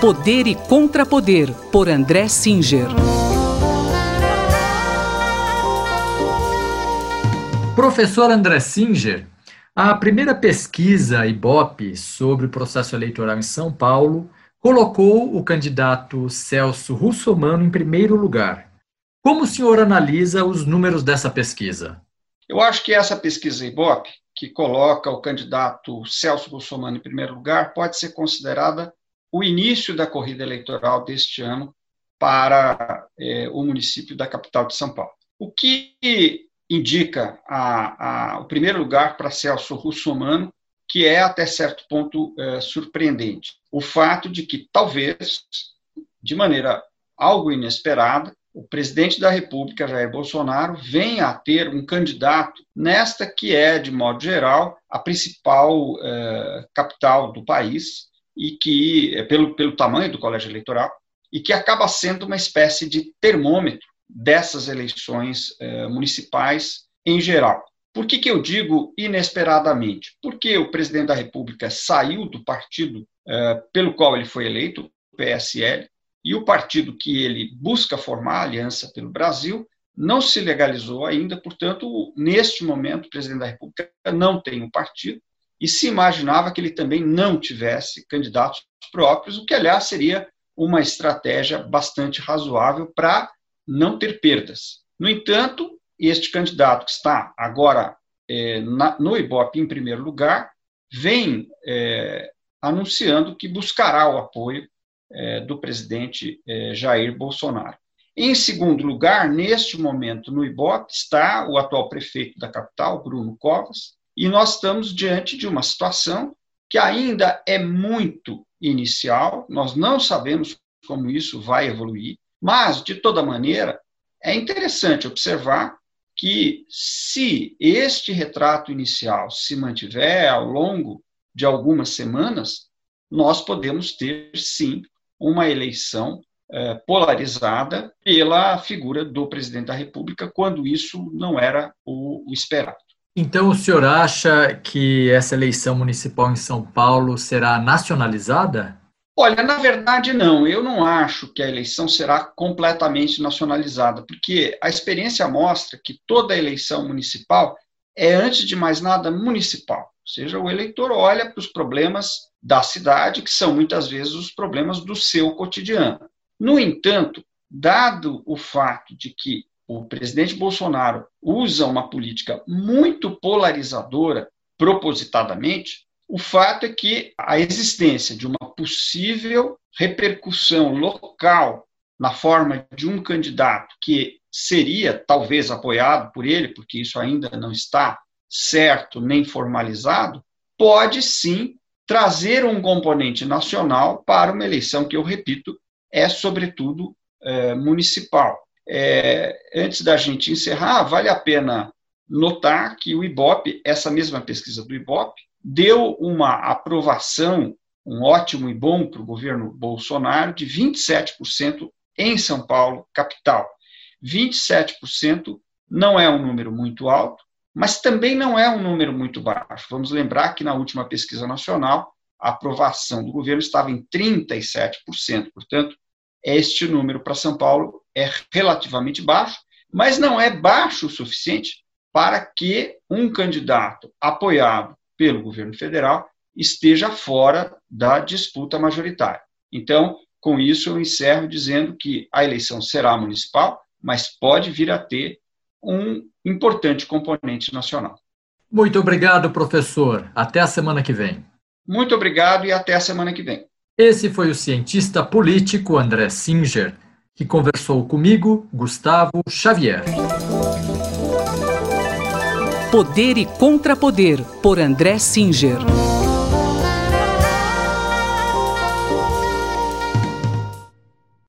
Poder e Contrapoder, por André Singer. Professor André Singer, a primeira pesquisa IBOP sobre o processo eleitoral em São Paulo colocou o candidato Celso Russomano em primeiro lugar. Como o senhor analisa os números dessa pesquisa? Eu acho que essa pesquisa IBOP, que coloca o candidato Celso Russomano em primeiro lugar, pode ser considerada o início da corrida eleitoral deste ano para é, o município da capital de São Paulo. O que indica a, a, o primeiro lugar para Celso Russomano, que é até certo ponto é, surpreendente. O fato de que talvez, de maneira algo inesperada, o presidente da República, Jair Bolsonaro, venha a ter um candidato nesta que é, de modo geral, a principal é, capital do país, e que, é, pelo, pelo tamanho do colégio eleitoral, e que acaba sendo uma espécie de termômetro dessas eleições eh, municipais em geral. Por que, que eu digo inesperadamente? Porque o presidente da República saiu do partido eh, pelo qual ele foi eleito, o PSL, e o partido que ele busca formar, a Aliança pelo Brasil, não se legalizou ainda, portanto, neste momento, o presidente da República não tem um partido, e se imaginava que ele também não tivesse candidatos próprios, o que, aliás, seria uma estratégia bastante razoável para não ter perdas. No entanto, este candidato que está agora é, na, no Ibope em primeiro lugar, vem é, anunciando que buscará o apoio é, do presidente Jair Bolsonaro. Em segundo lugar, neste momento no Ibope, está o atual prefeito da capital, Bruno Covas, e nós estamos diante de uma situação que ainda é muito inicial, nós não sabemos como isso vai evoluir, mas, de toda maneira, é interessante observar que, se este retrato inicial se mantiver ao longo de algumas semanas, nós podemos ter, sim, uma eleição eh, polarizada pela figura do presidente da República, quando isso não era o, o esperado. Então, o senhor acha que essa eleição municipal em São Paulo será nacionalizada? Olha, na verdade, não. Eu não acho que a eleição será completamente nacionalizada, porque a experiência mostra que toda eleição municipal é, antes de mais nada, municipal. Ou seja, o eleitor olha para os problemas da cidade, que são muitas vezes os problemas do seu cotidiano. No entanto, dado o fato de que o presidente Bolsonaro usa uma política muito polarizadora propositadamente, o fato é que a existência de uma possível repercussão local na forma de um candidato que seria talvez apoiado por ele, porque isso ainda não está certo nem formalizado, pode sim trazer um componente nacional para uma eleição que, eu repito, é sobretudo é, municipal. É, antes da gente encerrar, vale a pena notar que o IBOP, essa mesma pesquisa do IBOP, deu uma aprovação, um ótimo e bom para o governo Bolsonaro, de 27% em São Paulo, capital. 27% não é um número muito alto, mas também não é um número muito baixo. Vamos lembrar que na última pesquisa nacional, a aprovação do governo estava em 37%. Portanto, este número para São Paulo é relativamente baixo, mas não é baixo o suficiente para que um candidato apoiado pelo governo federal esteja fora da disputa majoritária. Então, com isso, eu encerro dizendo que a eleição será municipal, mas pode vir a ter um importante componente nacional. Muito obrigado, professor. Até a semana que vem. Muito obrigado e até a semana que vem. Esse foi o cientista político André Singer, que conversou comigo, Gustavo Xavier. Poder e Contrapoder, por André Singer.